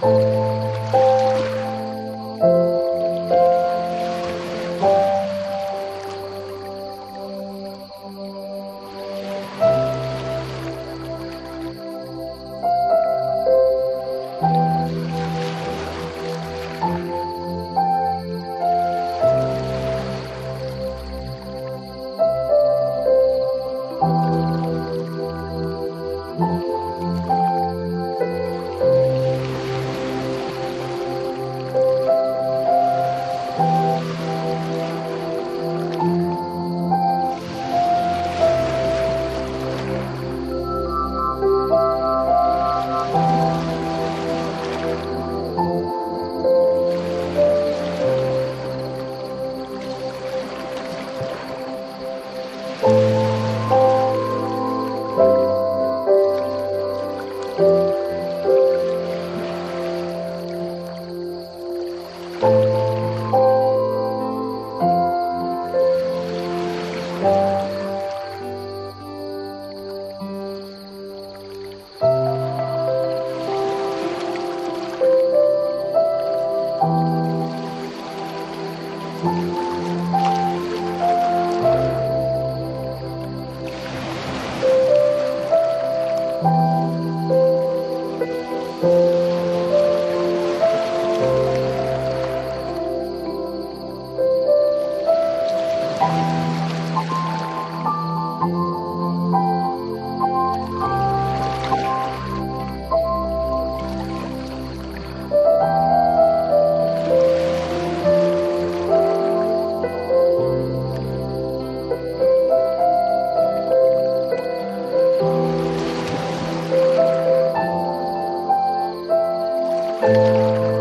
Música Música